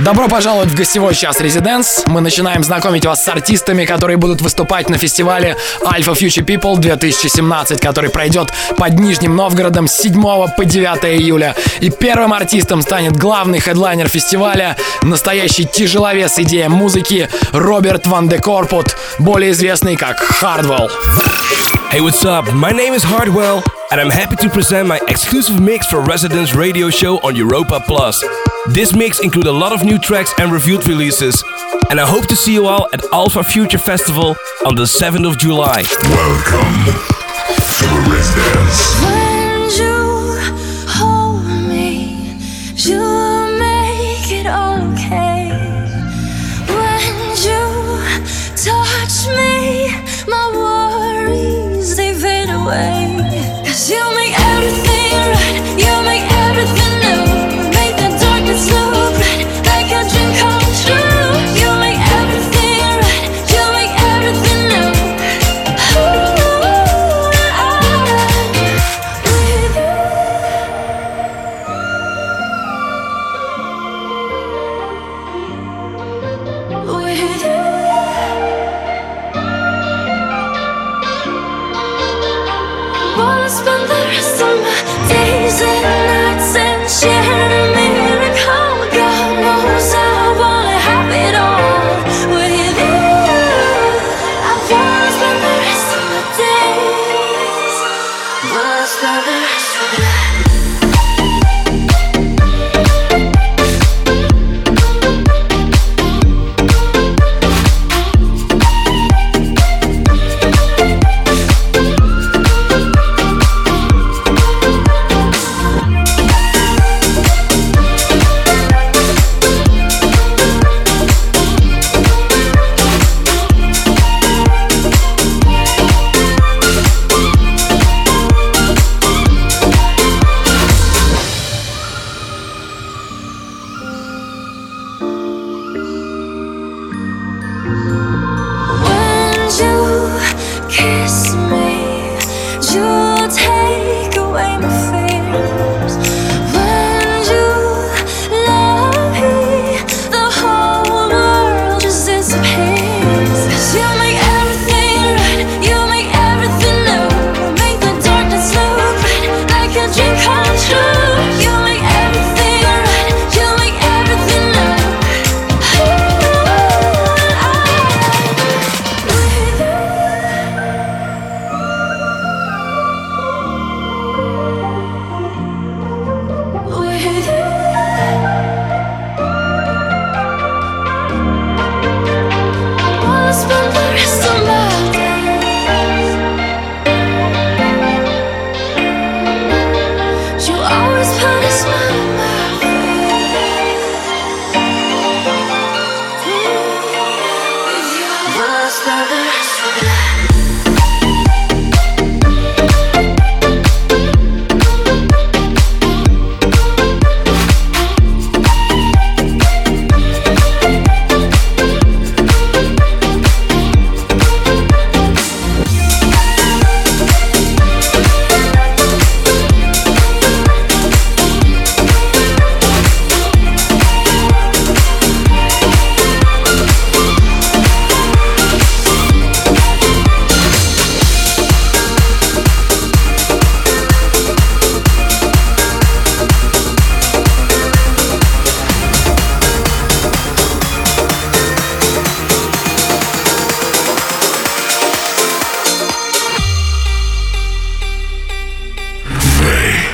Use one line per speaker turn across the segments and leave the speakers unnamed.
Добро пожаловать в гостевой час Резиденс. Мы начинаем знакомить вас с артистами, которые будут выступать на фестивале Alpha Future People 2017, который пройдет под Нижним Новгородом с 7 по 9 июля. И первым артистом станет главный хедлайнер фестиваля, настоящий тяжеловес идея музыки Роберт Ван де Корпут, более известный как Hardwell.
Hey, what's up? My name is Hardwell, and I'm happy to present my exclusive mix for Residence Radio Show on Europa Plus. This mix includes a lot of new tracks and Revealed releases, and I hope to see you all at Alfa Future Festival on the 7th of July.
Welcome to the Residence.
When you hold me, you make it okay. When you touch me, my worries they fade away.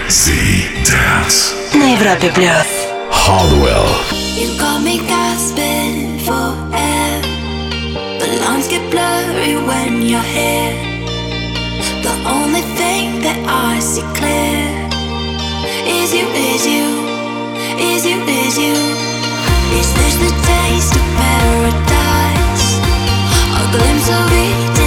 Residence.
На Европе плюс.
Hardwell.
You got me gasping for air. The lines get blurry when you're here. The only thing that I see clear is you, is you, is you, is you. Is this the taste of paradise? A glimpse of Eden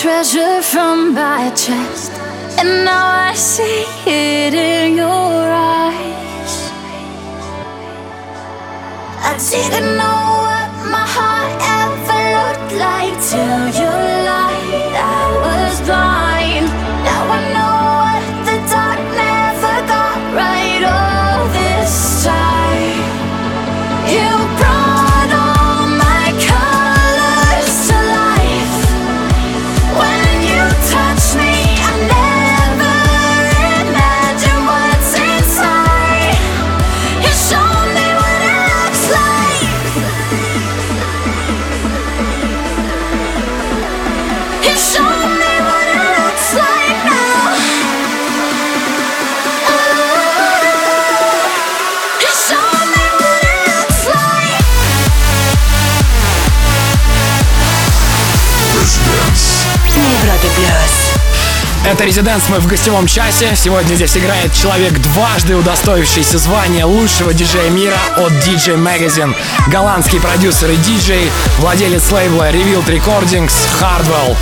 treasure from my chest, and now I see it in your eyes. I didn't know what my heart ever looked like till you.
Это Резиденс, мы в гостевом часе. Сегодня здесь играет человек, дважды удостоившийся звания лучшего диджея мира от DJ Magazine. Голландский продюсер и диджей, владелец лейбла Revealed Recordings Hardwell.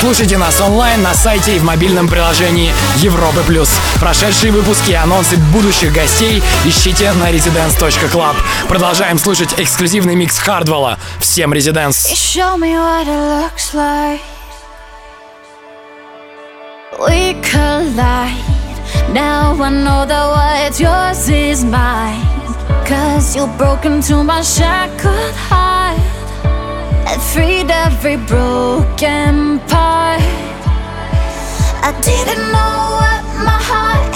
Слушайте нас онлайн на сайте и в мобильном приложении Европы+. плюс. Прошедшие выпуски и анонсы будущих гостей ищите на residence.club. Продолжаем слушать эксклюзивный микс Хардвелла. Всем Резиденс!
We collide. Now I know that what's yours is mine. Cause you broke into my shackled heart and freed every broken part. I didn't know what my heart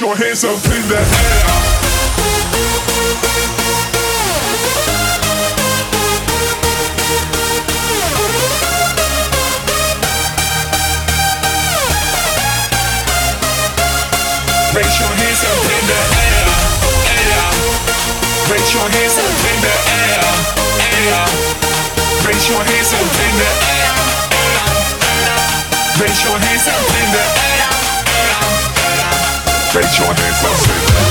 Your hands up in the air. Raise your hands up in the air, air. Raise your hands up in the air, air. Raise your hands Raise your hands up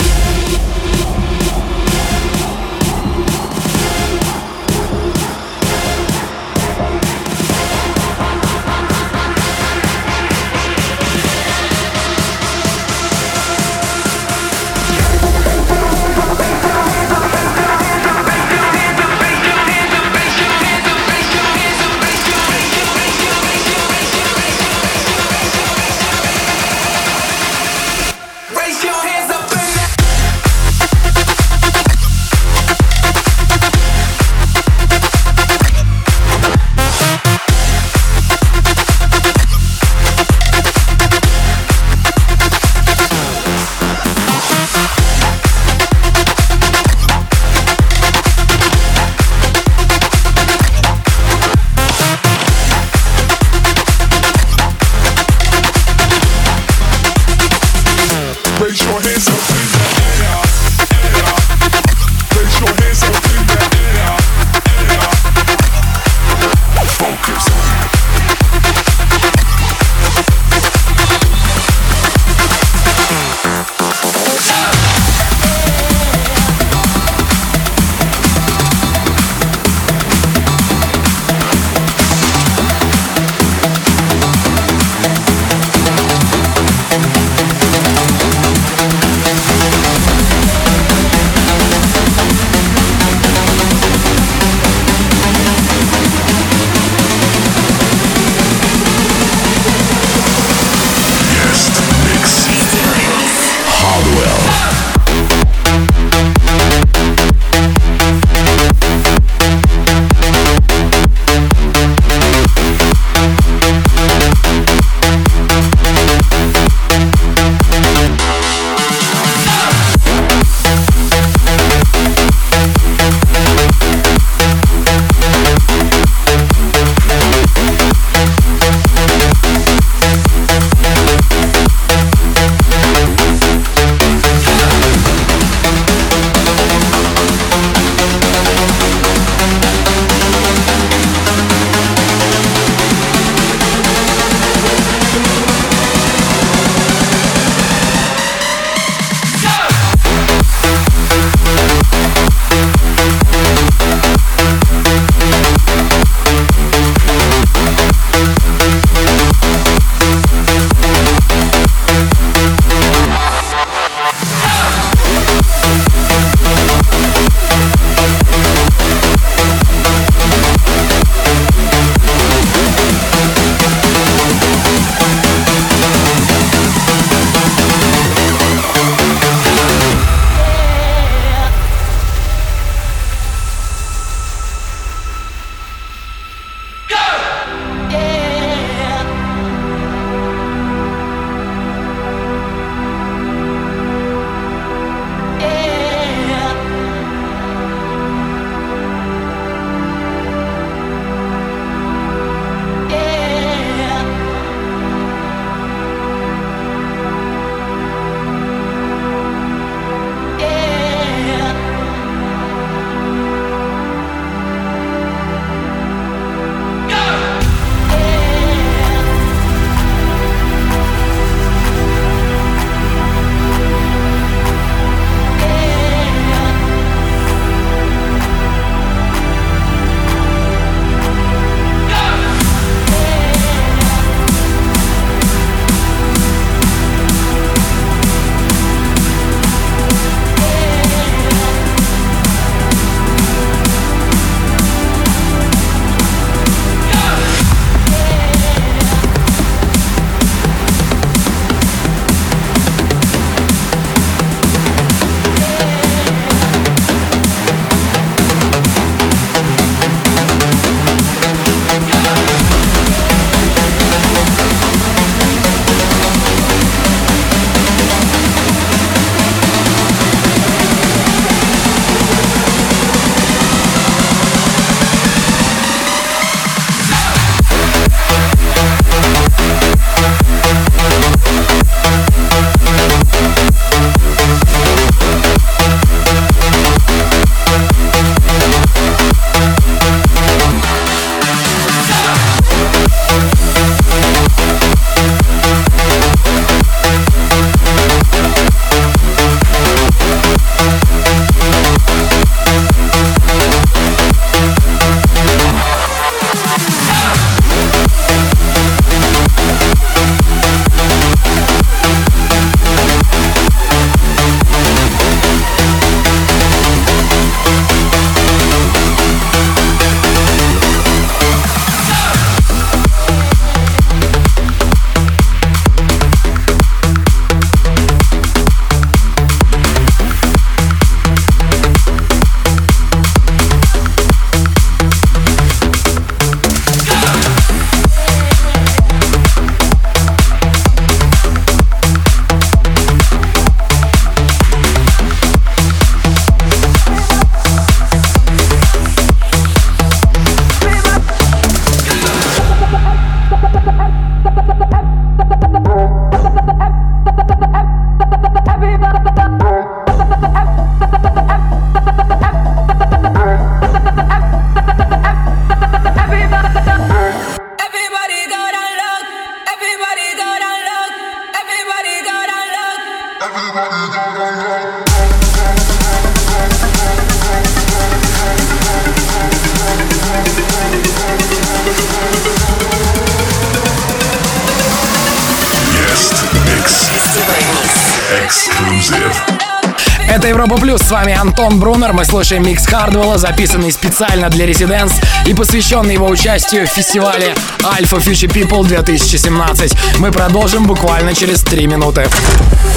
Антон Брунер. Мы слушаем микс Хардвелла, записанный специально для Резиденс и посвященный его участию в фестивале Alpha Future People 2017. Мы продолжим буквально через три минуты.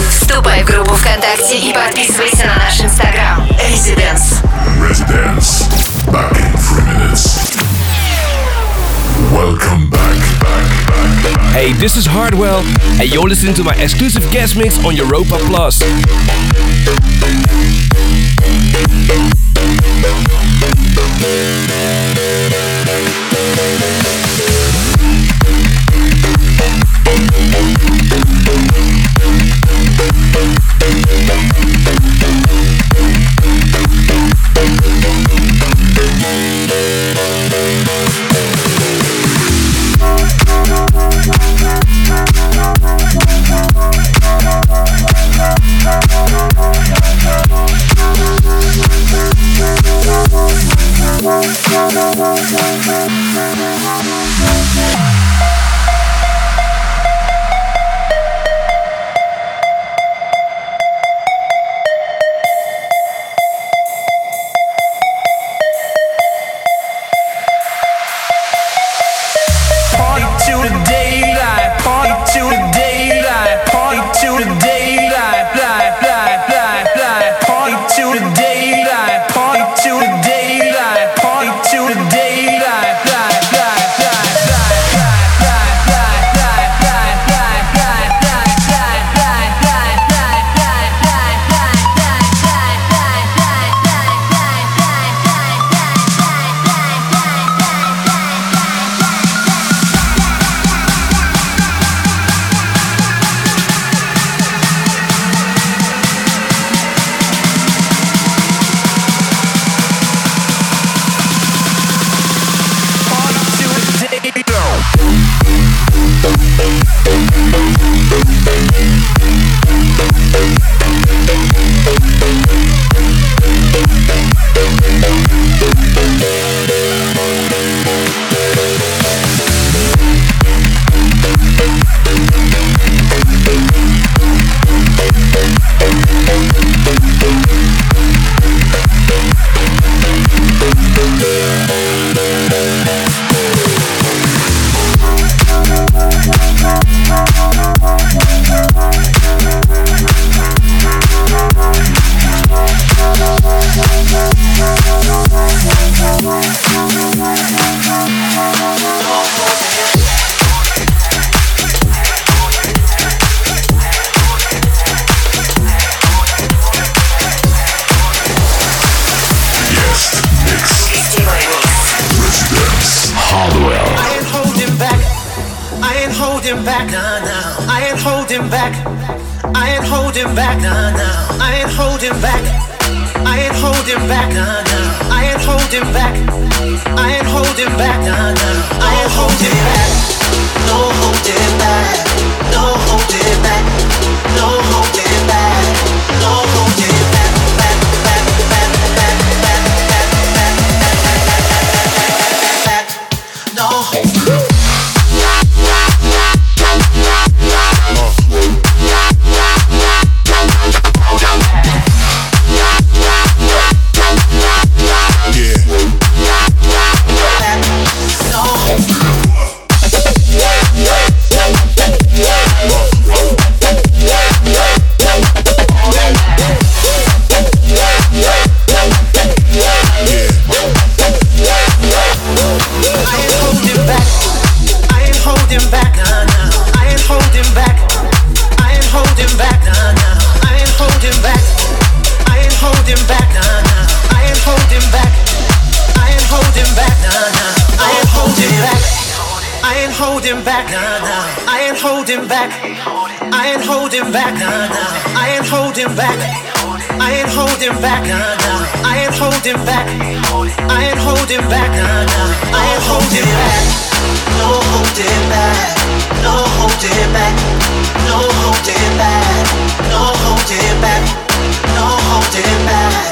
Вступай в группу ВКонтакте и подписывайся на наш инстаграм. Резиденс.
Residence. Back in three minutes. Welcome back. back, back, back.
Hey, this is Hardwell, and you're listening to my exclusive guest mix on Europa Plus.
Thank you. Back. I ain't holding back. I ain't holding back. I ain't holding back. No holding back. No holding back. No holding back. No holding back. No holding back. No holding back.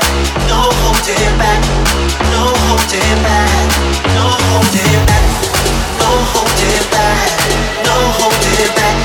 No holding back. No holding back. No holding back. No holding back. No holding back,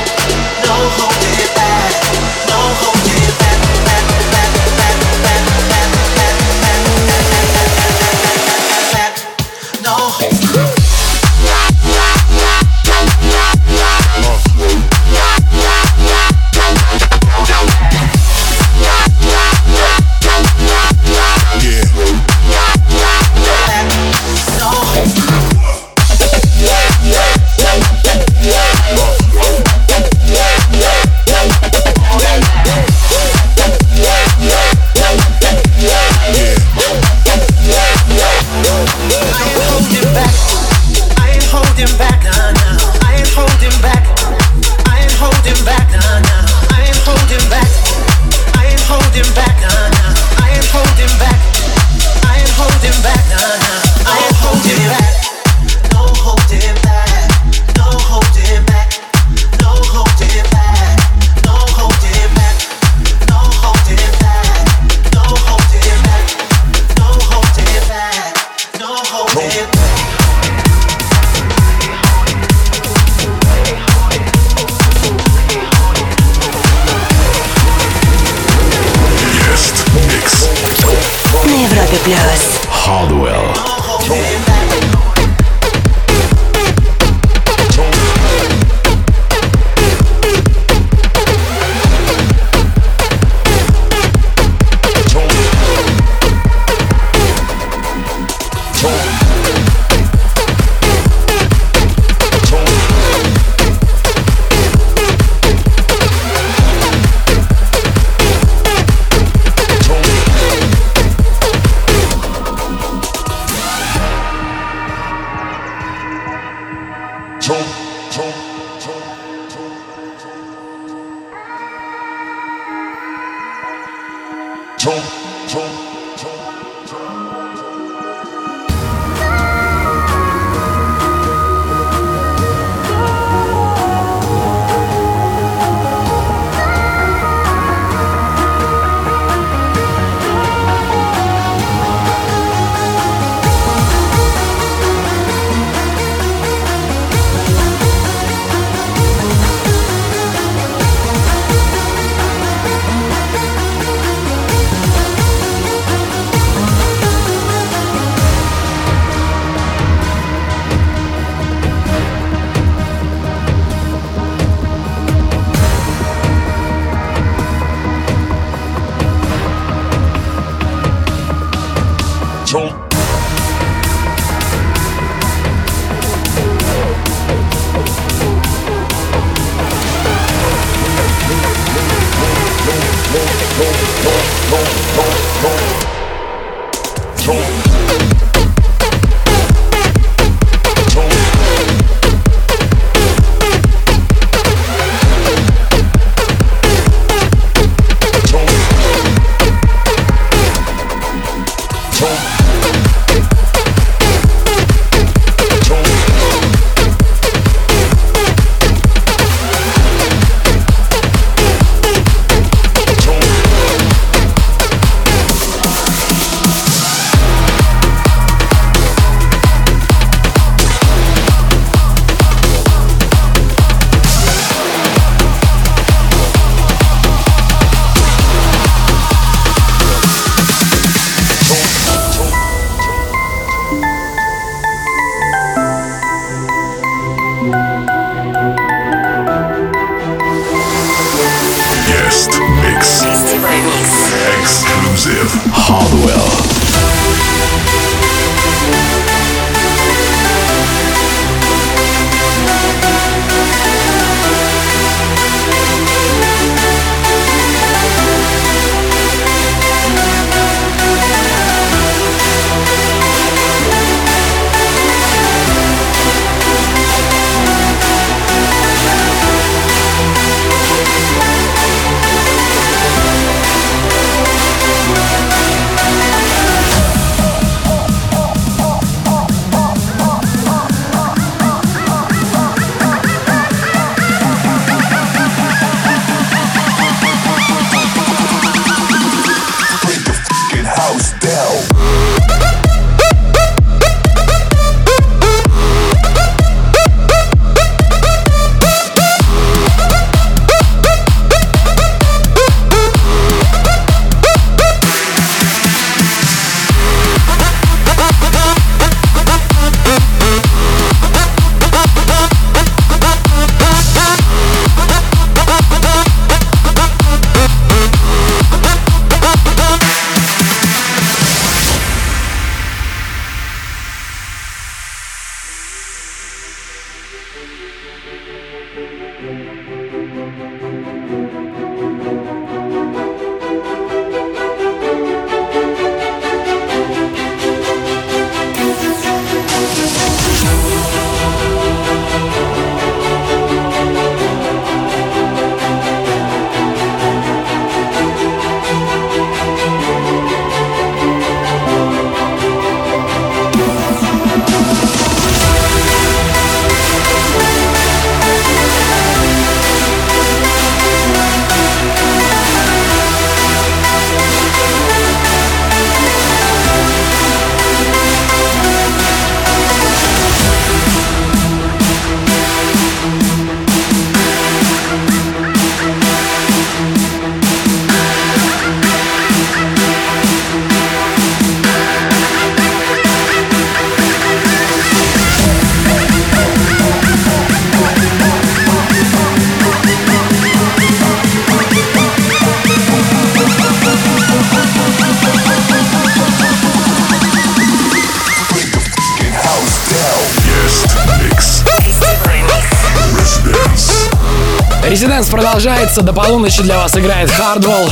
Резиденс продолжается, до полуночи для вас играет Hardwell.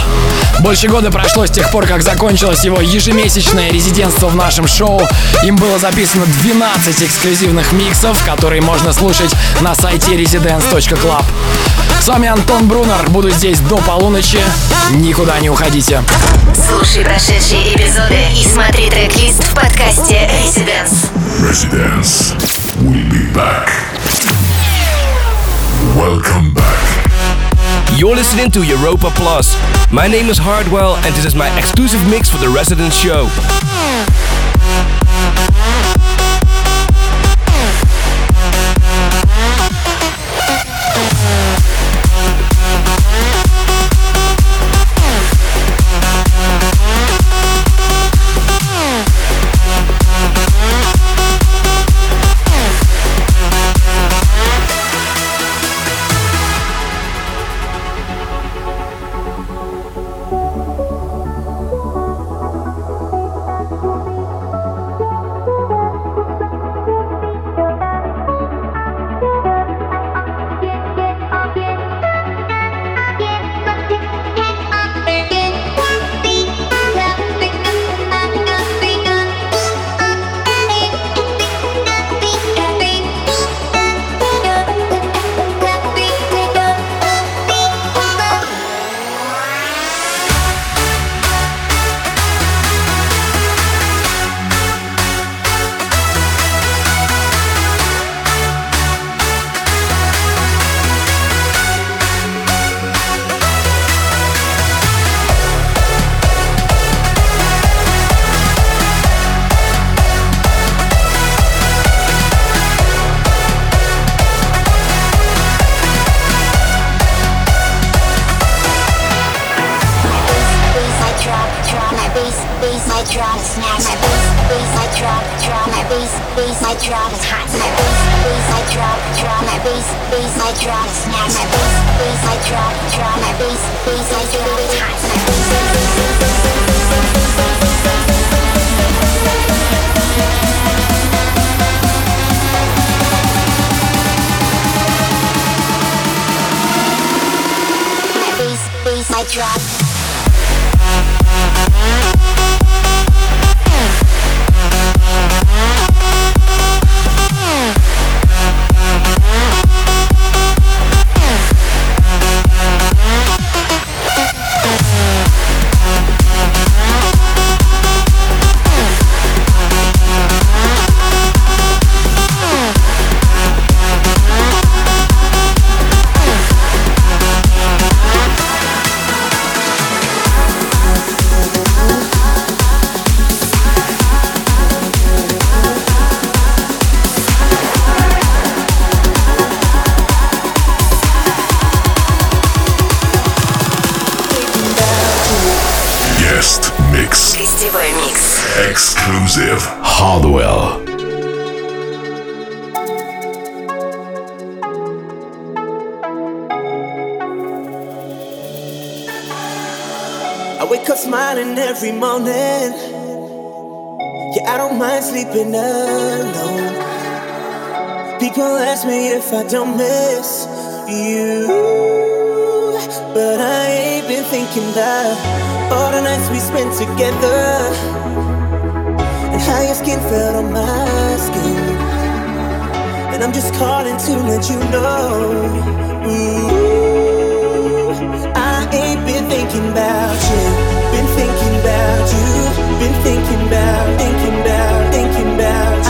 Больше года прошло с тех пор, как закончилось его ежемесячное резидентство в нашем шоу. Им было записано 12 эксклюзивных миксов, которые можно слушать на сайте residence.club. С вами Антон Брунер, буду здесь до полуночи, никуда не уходите.
Слушай прошедшие эпизоды и смотри трек-лист в подкасте Residence.
Residence. We'll be back. Welcome back.
You're listening to Europa Plus. My name is Hardwell, and this is my exclusive mix for the Residence Show.
Every morning. Yeah, I don't mind sleeping alone. People ask me if I don't miss you. But I ain't been thinking about all the nights we spent together. And how your skin felt on my skin. And I'm just calling to let you know. Ooh, I ain't been thinking about you. Thinking about you. Been thinking about, thinking about, thinking about.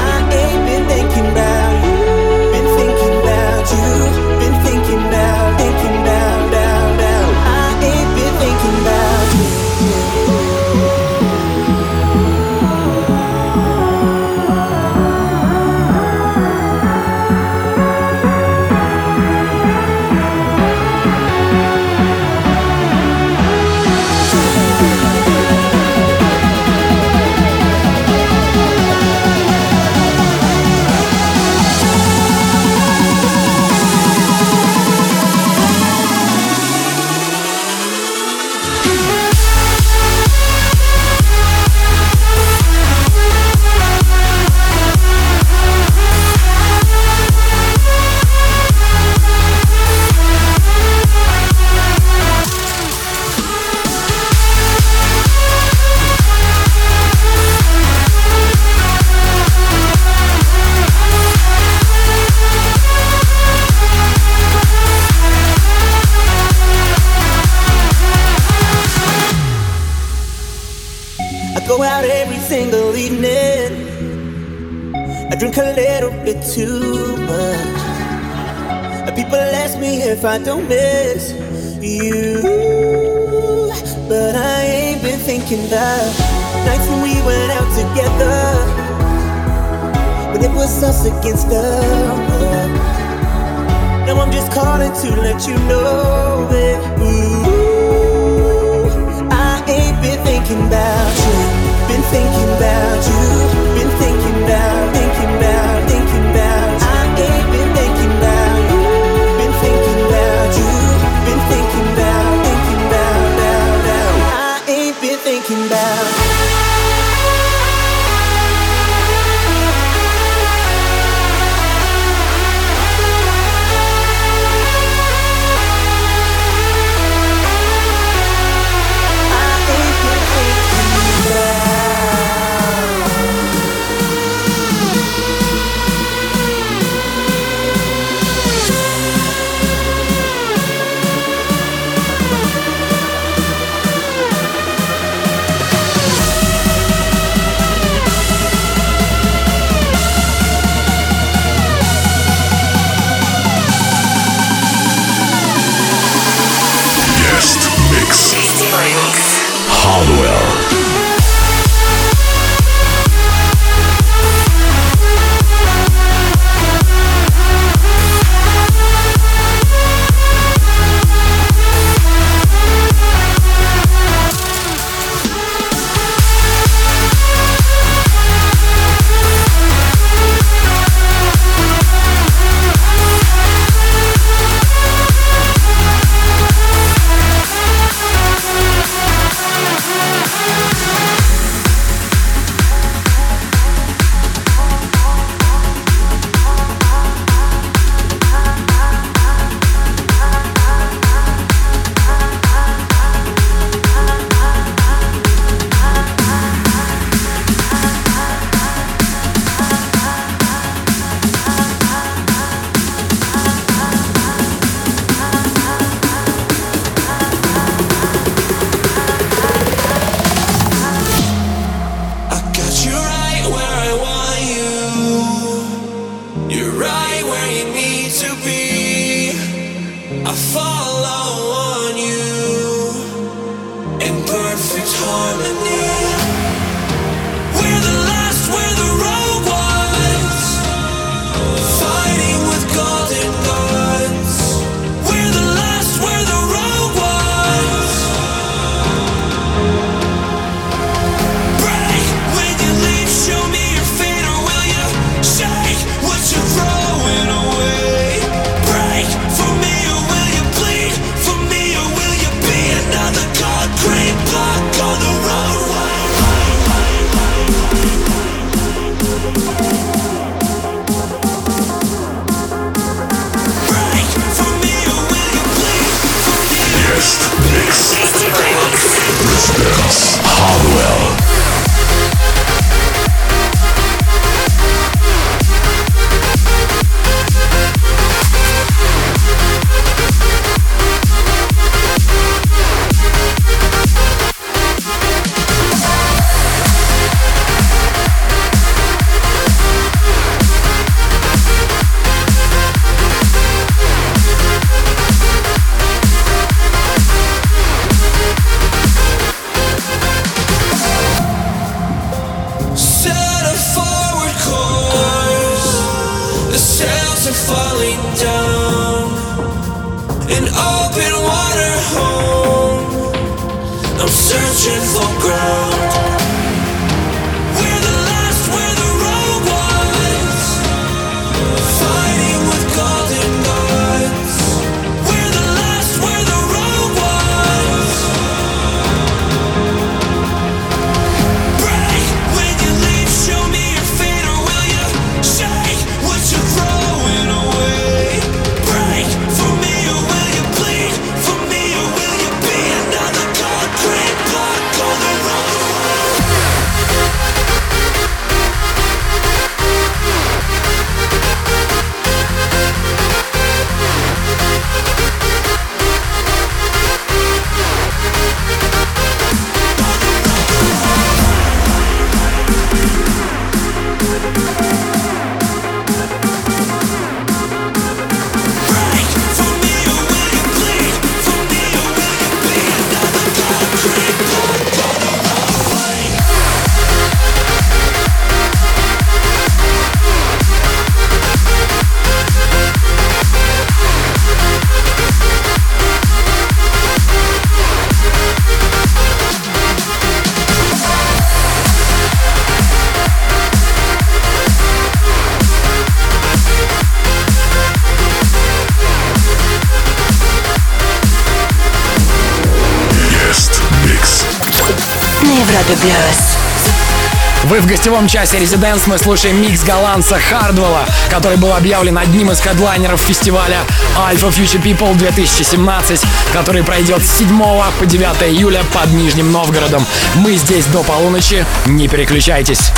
В гостевом часе Резиденс мы слушаем микс голландца Хардвелла, который был объявлен одним из хедлайнеров фестиваля Alpha Future People 2017, который пройдет с 7 по 9 июля под Нижним Новгородом. Мы здесь до полуночи, не переключайтесь.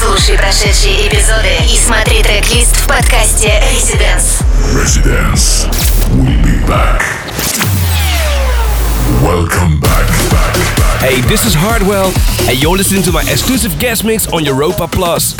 Слушай прошедшие эпизоды и смотри трек-лист в подкасте Residence.
Residence. We'll be back. Welcome back, back, back.
Hey, this is Hardwell, and you're listening to my exclusive guest mix on Europa Plus.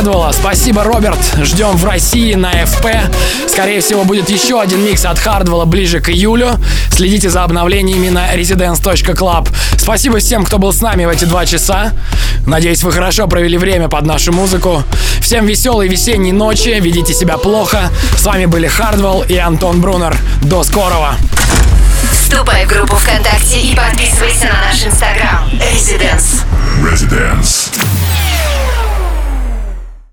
Хардвелла. Спасибо, Роберт. Ждем в России на FP. Скорее всего, будет еще один микс от Хардвелла ближе к июлю. Следите за обновлениями на residence.club. Спасибо всем, кто был с нами в эти два часа. Надеюсь, вы хорошо провели время под нашу музыку. Всем веселой весенней ночи. Ведите себя плохо. С вами были Хардвелл и Антон Брунер. До скорого.
Вступай в группу ВКонтакте и подписывайся на наш инстаграм. Residence.
Residence.